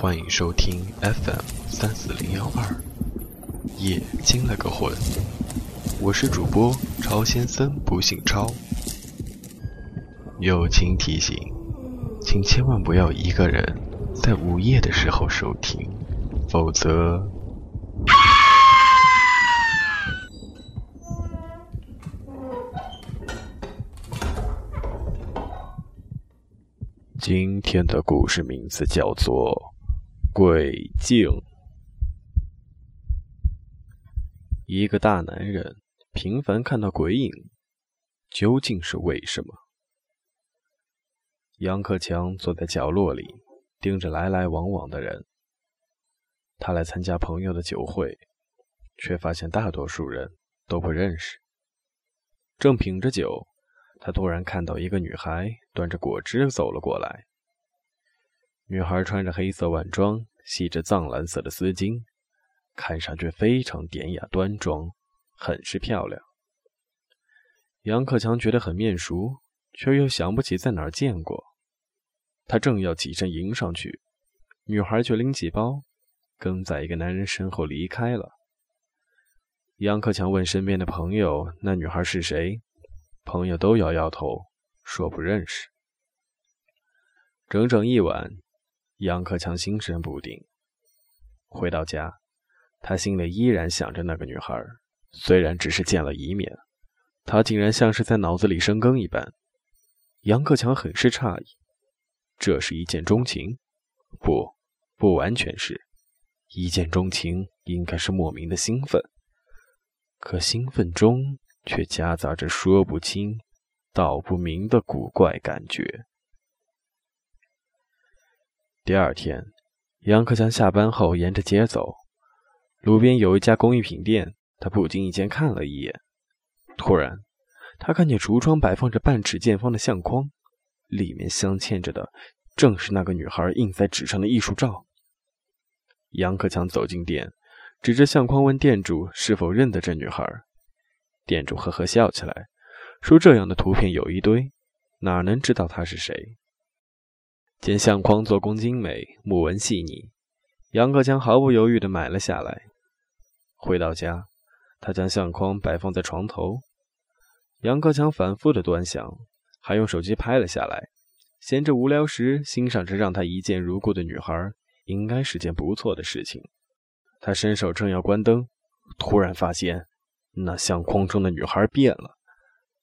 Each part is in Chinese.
欢迎收听 FM 三四零幺二，夜惊了个魂。我是主播超先生，不姓超。友情提醒，请千万不要一个人在午夜的时候收听，否则。今天的故事名字叫做《鬼镜》。一个大男人频繁看到鬼影，究竟是为什么？杨克强坐在角落里，盯着来来往往的人。他来参加朋友的酒会，却发现大多数人都不认识。正品着酒。他突然看到一个女孩端着果汁走了过来。女孩穿着黑色晚装，系着藏蓝色的丝巾，看上去非常典雅端庄，很是漂亮。杨克强觉得很面熟，却又想不起在哪儿见过。他正要起身迎上去，女孩却拎起包，跟在一个男人身后离开了。杨克强问身边的朋友：“那女孩是谁？”朋友都摇摇头，说不认识。整整一晚，杨克强心神不定。回到家，他心里依然想着那个女孩，虽然只是见了一面，他竟然像是在脑子里生根一般。杨克强很是诧异，这是一见钟情？不，不完全是。一见钟情应该是莫名的兴奋，可兴奋中……却夹杂着说不清、道不明的古怪感觉。第二天，杨克强下班后沿着街走，路边有一家工艺品店，他不经意间看了一眼。突然，他看见橱窗摆放着半尺见方的相框，里面镶嵌着的正是那个女孩印在纸上的艺术照。杨克强走进店，指着相框问店主是否认得这女孩。店主呵呵笑起来，说：“这样的图片有一堆，哪能知道她是谁？”见相框做工精美，木纹细腻，杨克强毫不犹豫地买了下来。回到家，他将相框摆放在床头。杨克强反复地端详，还用手机拍了下来。闲着无聊时，欣赏着让他一见如故的女孩，应该是件不错的事情。他伸手正要关灯，突然发现。那相框中的女孩变了，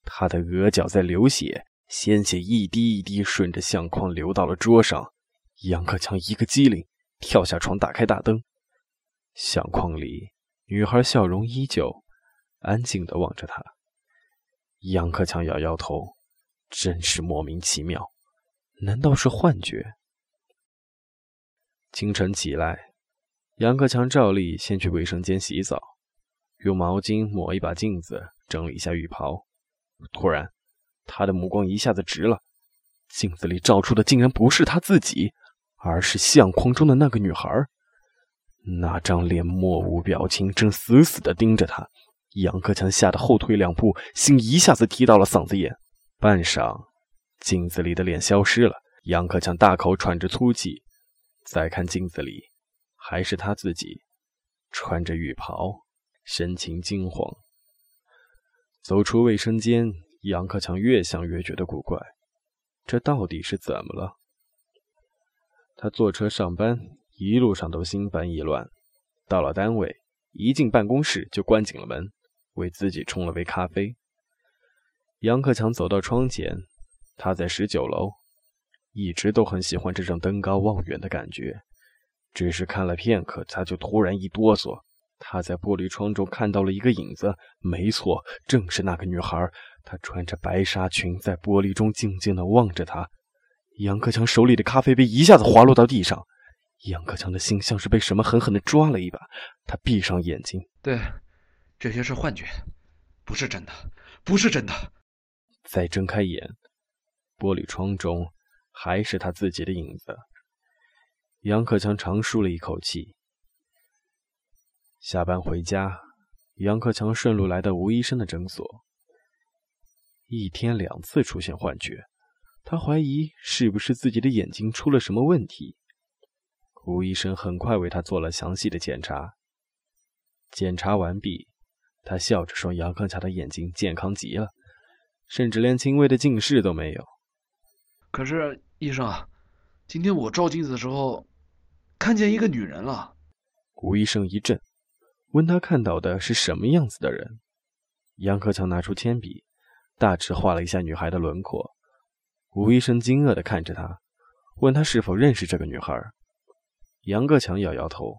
她的额角在流血，鲜血一滴一滴顺着相框流到了桌上。杨克强一个机灵，跳下床，打开大灯。相框里，女孩笑容依旧，安静地望着他。杨克强摇摇头，真是莫名其妙，难道是幻觉？清晨起来，杨克强照例先去卫生间洗澡。用毛巾抹一把镜子，整理一下浴袍。突然，他的目光一下子直了。镜子里照出的竟然不是他自己，而是相框中的那个女孩。那张脸漠无表情，正死死地盯着他。杨克强吓得后退两步，心一下子提到了嗓子眼。半晌，镜子里的脸消失了。杨克强大口喘着粗气。再看镜子里，还是他自己，穿着浴袍。神情惊慌，走出卫生间，杨克强越想越觉得古怪，这到底是怎么了？他坐车上班，一路上都心烦意乱。到了单位，一进办公室就关紧了门，为自己冲了杯咖啡。杨克强走到窗前，他在十九楼，一直都很喜欢这种登高望远的感觉，只是看了片刻，他就突然一哆嗦。他在玻璃窗中看到了一个影子，没错，正是那个女孩。她穿着白纱裙，在玻璃中静静地望着他。杨克强手里的咖啡杯一下子滑落到地上，杨克强的心像是被什么狠狠地抓了一把。他闭上眼睛，对，这些是幻觉，不是真的，不是真的。再睁开眼，玻璃窗中还是他自己的影子。杨克强长舒了一口气。下班回家，杨克强顺路来到吴医生的诊所。一天两次出现幻觉，他怀疑是不是自己的眼睛出了什么问题。吴医生很快为他做了详细的检查。检查完毕，他笑着说：“杨克强的眼睛健康极了，甚至连轻微的近视都没有。”可是，医生，今天我照镜子的时候，看见一个女人了。吴医生一震，问他看到的是什么样子的人。杨克强拿出铅笔，大致画了一下女孩的轮廓。吴医生惊愕地看着他，问他是否认识这个女孩。杨克强摇摇头。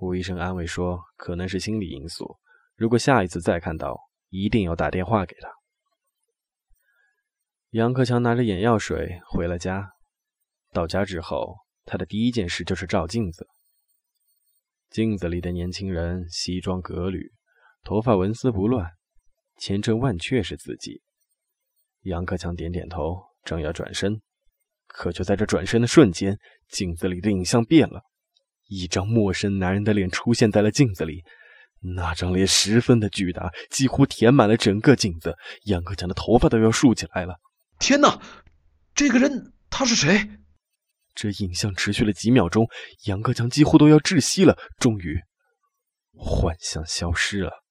吴医生安慰说：“可能是心理因素，如果下一次再看到，一定要打电话给他。”杨克强拿着眼药水回了家。到家之后，他的第一件事就是照镜子。镜子里的年轻人西装革履，头发纹丝不乱，千真万确是自己。杨克强点点头，正要转身，可就在这转身的瞬间，镜子里的影像变了。一张陌生男人的脸出现在了镜子里，那张脸十分的巨大，几乎填满了整个镜子。杨克强的头发都要竖起来了。天哪，这个人他是谁？这影像持续了几秒钟，杨克强几乎都要窒息了。终于，幻象消失了。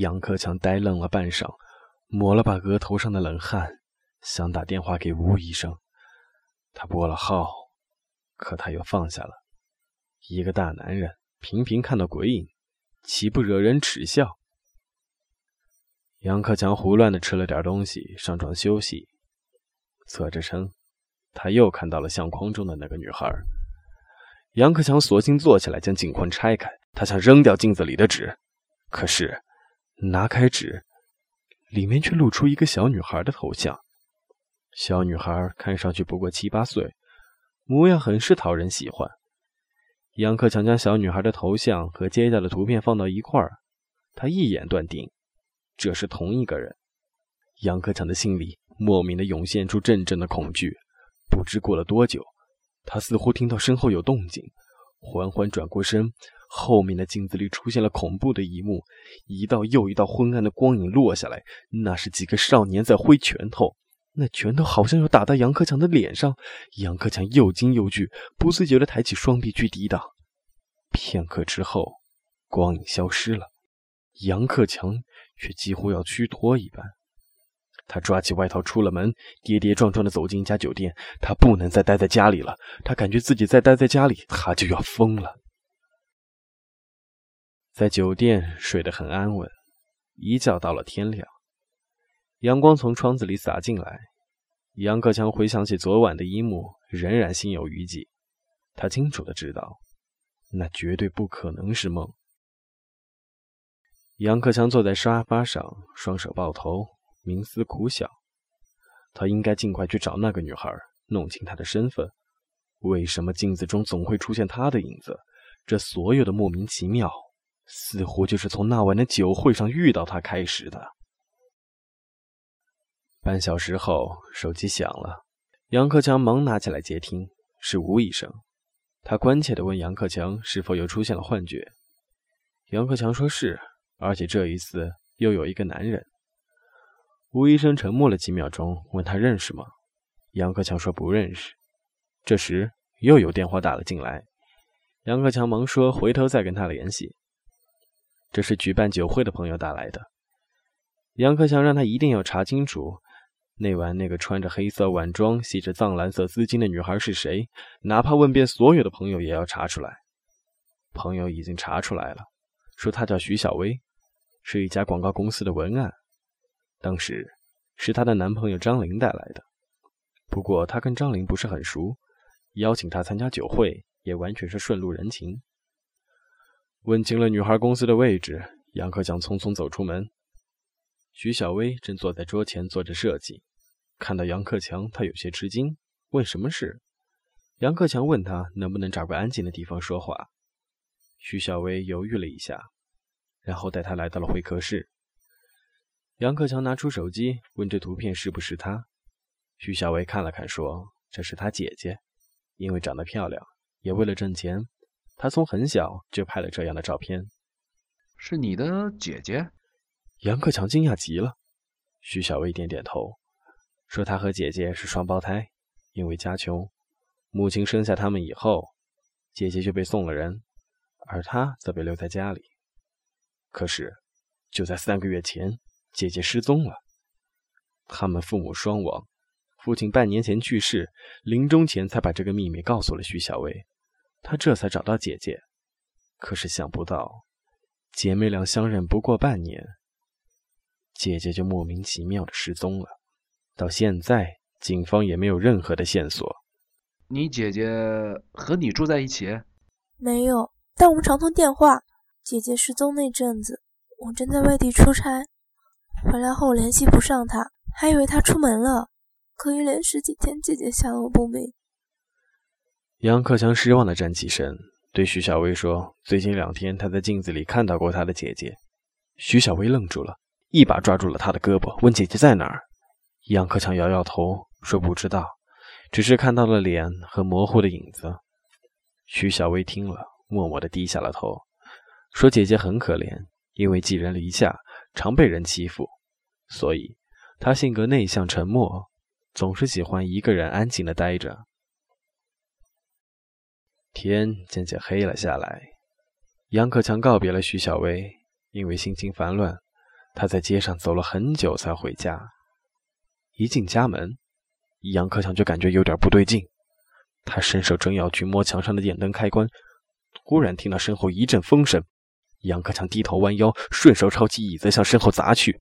杨克强呆愣了半晌，抹了把额头上的冷汗，想打电话给吴医生。他拨了号，可他又放下了。一个大男人频频看到鬼影，岂不惹人耻笑？杨克强胡乱的吃了点东西，上床休息。侧着身，他又看到了相框中的那个女孩。杨克强索性坐起来，将镜框拆开。他想扔掉镜子里的纸，可是拿开纸，里面却露出一个小女孩的头像。小女孩看上去不过七八岁，模样很是讨人喜欢。杨克强将小女孩的头像和接下的图片放到一块儿，他一眼断定这是同一个人。杨克强的心里莫名的涌现出阵阵的恐惧。不知过了多久，他似乎听到身后有动静，缓缓转过身，后面的镜子里出现了恐怖的一幕：一道又一道昏暗的光影落下来，那是几个少年在挥拳头。那拳头好像要打到杨克强的脸上，杨克强又惊又惧，不自觉地抬起双臂去抵挡。片刻之后，光影消失了，杨克强却几乎要虚脱一般。他抓起外套出了门，跌跌撞撞地走进一家酒店。他不能再待在家里了，他感觉自己再待在家里，他就要疯了。在酒店睡得很安稳，一觉到了天亮。阳光从窗子里洒进来，杨克强回想起昨晚的一幕，仍然心有余悸。他清楚的知道，那绝对不可能是梦。杨克强坐在沙发上，双手抱头，冥思苦想。他应该尽快去找那个女孩，弄清她的身份。为什么镜子中总会出现她的影子？这所有的莫名其妙，似乎就是从那晚的酒会上遇到她开始的。半小时后，手机响了，杨克强忙拿起来接听，是吴医生。他关切地问杨克强是否又出现了幻觉。杨克强说是，而且这一次又有一个男人。吴医生沉默了几秒钟，问他认识吗？杨克强说不认识。这时又有电话打了进来，杨克强忙说回头再跟他联系。这是举办酒会的朋友打来的，杨克强让他一定要查清楚。那晚那个穿着黑色晚装、系着藏蓝色丝巾的女孩是谁？哪怕问遍所有的朋友，也要查出来。朋友已经查出来了，说她叫徐小薇，是一家广告公司的文案。当时是她的男朋友张玲带来的，不过她跟张玲不是很熟，邀请她参加酒会也完全是顺路人情。问清了女孩公司的位置，杨克强匆匆走出门。徐小薇正坐在桌前做着设计。看到杨克强，她有些吃惊，问什么事。杨克强问他能不能找个安静的地方说话。徐小薇犹豫了一下，然后带他来到了会客室。杨克强拿出手机，问这图片是不是他。徐小薇看了看，说：“这是他姐姐，因为长得漂亮，也为了挣钱，他从很小就拍了这样的照片。”是你的姐姐？杨克强惊讶极了。徐小薇点点头。说她和姐姐是双胞胎，因为家穷，母亲生下他们以后，姐姐就被送了人，而她则被留在家里。可是，就在三个月前，姐姐失踪了。他们父母双亡，父亲半年前去世，临终前才把这个秘密告诉了徐小薇，他这才找到姐姐。可是想不到，姐妹俩相认不过半年，姐姐就莫名其妙的失踪了。到现在，警方也没有任何的线索。你姐姐和你住在一起？没有，但我们常通电话。姐姐失踪那阵子，我正在外地出差，回来后联系不上他，还以为他出门了。可一连十几天，姐姐下落不明。杨克强失望的站起身。对徐小薇说：“最近两天，他在镜子里看到过他的姐姐。”徐小薇愣住了，一把抓住了他的胳膊，问：“姐姐在哪儿？”杨克强摇摇头，说：“不知道，只是看到了脸和模糊的影子。”徐小薇听了，默默地低下了头，说：“姐姐很可怜，因为寄人篱下，常被人欺负，所以他性格内向沉默，总是喜欢一个人安静的待着。”天渐渐黑了下来，杨克强告别了徐小薇，因为心情烦乱，他在街上走了很久才回家。一进家门，杨克强就感觉有点不对劲，他伸手正要去摸墙上的电灯开关，突然听到身后一阵风声，杨克强低头弯腰，顺手抄起椅子向身后砸去，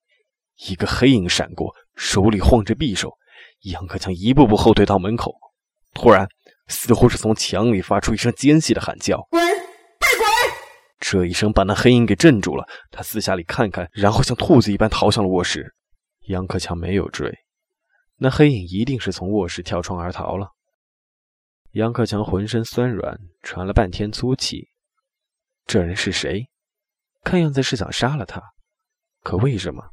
一个黑影闪过，手里晃着匕首，杨克强一步步后退到门口，突然。似乎是从墙里发出一声尖细的喊叫：“滚，快滚！”这一声把那黑影给镇住了。他四下里看看，然后像兔子一般逃向了卧室。杨克强没有追，那黑影一定是从卧室跳窗而逃了。杨克强浑身酸软，喘了半天粗气。这人是谁？看样子是想杀了他，可为什么？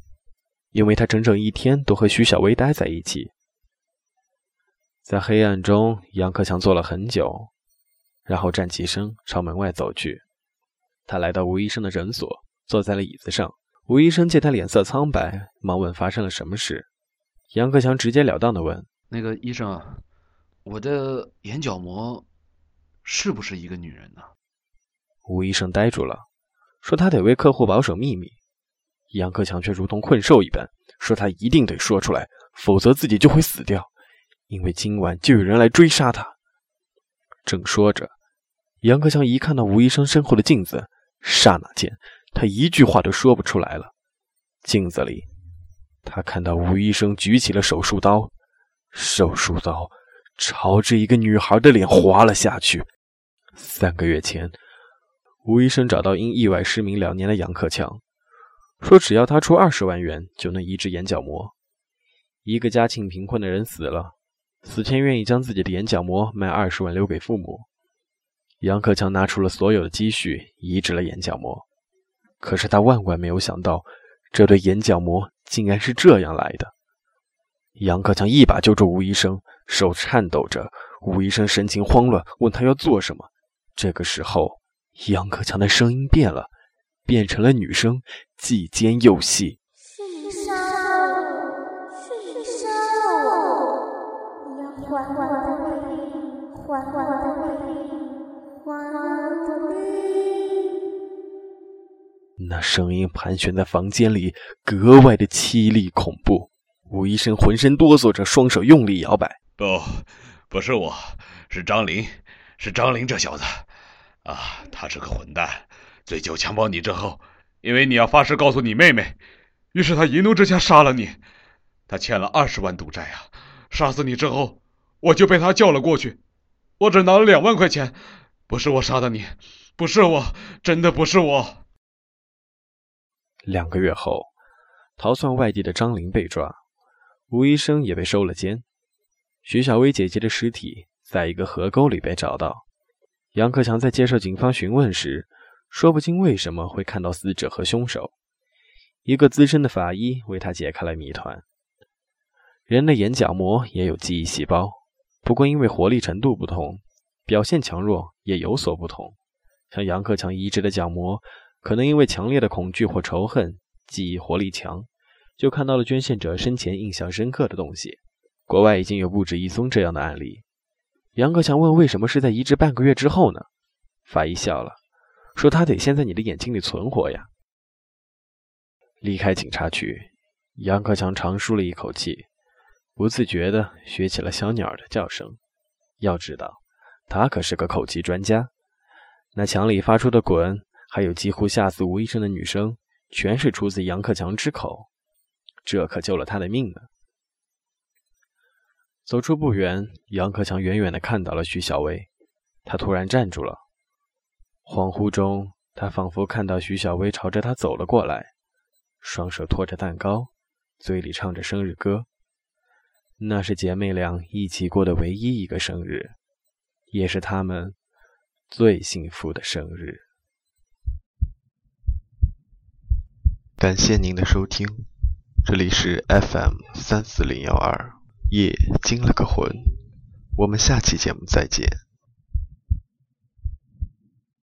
因为他整整一天都和徐小薇待在一起。在黑暗中，杨克强坐了很久，然后站起身朝门外走去。他来到吴医生的诊所，坐在了椅子上。吴医生见他脸色苍白，忙问发生了什么事。杨克强直截了当地问：“那个医生，我的眼角膜是不是一个女人呢？”吴医生呆住了，说他得为客户保守秘密。杨克强却如同困兽一般，说他一定得说出来，否则自己就会死掉。因为今晚就有人来追杀他。正说着，杨克强一看到吴医生身后的镜子，刹那间，他一句话都说不出来了。镜子里，他看到吴医生举起了手术刀，手术刀朝着一个女孩的脸划了下去。三个月前，吴医生找到因意外失明两年的杨克强，说只要他出二十万元，就能移植眼角膜。一个家境贫困的人死了。死前愿意将自己的眼角膜卖二十万留给父母。杨克强拿出了所有的积蓄，移植了眼角膜。可是他万万没有想到，这对眼角膜竟然是这样来的。杨克强一把揪住吴医生，手颤抖着。吴医生神情慌乱，问他要做什么。这个时候，杨克强的声音变了，变成了女声，既尖又细。那声音盘旋在房间里，格外的凄厉恐怖。吴医生浑身哆嗦着，双手用力摇摆。不，不是我，是张林，是张林这小子。啊，他是个混蛋，醉酒强暴你之后，因为你要发誓告诉你妹妹，于是他一怒之下杀了你。他欠了二十万赌债啊！杀死你之后，我就被他叫了过去。我只拿了两万块钱，不是我杀的你，不是我，真的不是我。两个月后，逃窜外地的张林被抓，吴医生也被收了监。徐小薇姐姐的尸体在一个河沟里被找到。杨克强在接受警方询问时，说不清为什么会看到死者和凶手。一个资深的法医为他解开了谜团：人的眼角膜也有记忆细胞。不过，因为活力程度不同，表现强弱也有所不同。像杨克强移植的角膜，可能因为强烈的恐惧或仇恨，记忆活力强，就看到了捐献者生前印象深刻的东西。国外已经有不止一宗这样的案例。杨克强问：“为什么是在移植半个月之后呢？”法医笑了，说：“他得先在你的眼睛里存活呀。”离开警察局，杨克强长舒了一口气，不自觉地学起了小鸟的叫声。要知道，他可是个口技专家。那墙里发出的滚，还有几乎吓死吴医生的女声，全是出自杨克强之口，这可救了他的命呢。走出不远，杨克强远远地看到了徐小薇，他突然站住了。恍惚中，他仿佛看到徐小薇朝着他走了过来。双手托着蛋糕，嘴里唱着生日歌。那是姐妹俩一起过的唯一一个生日，也是她们最幸福的生日。感谢您的收听，这里是 FM 三四零幺二，也惊了个魂。我们下期节目再见。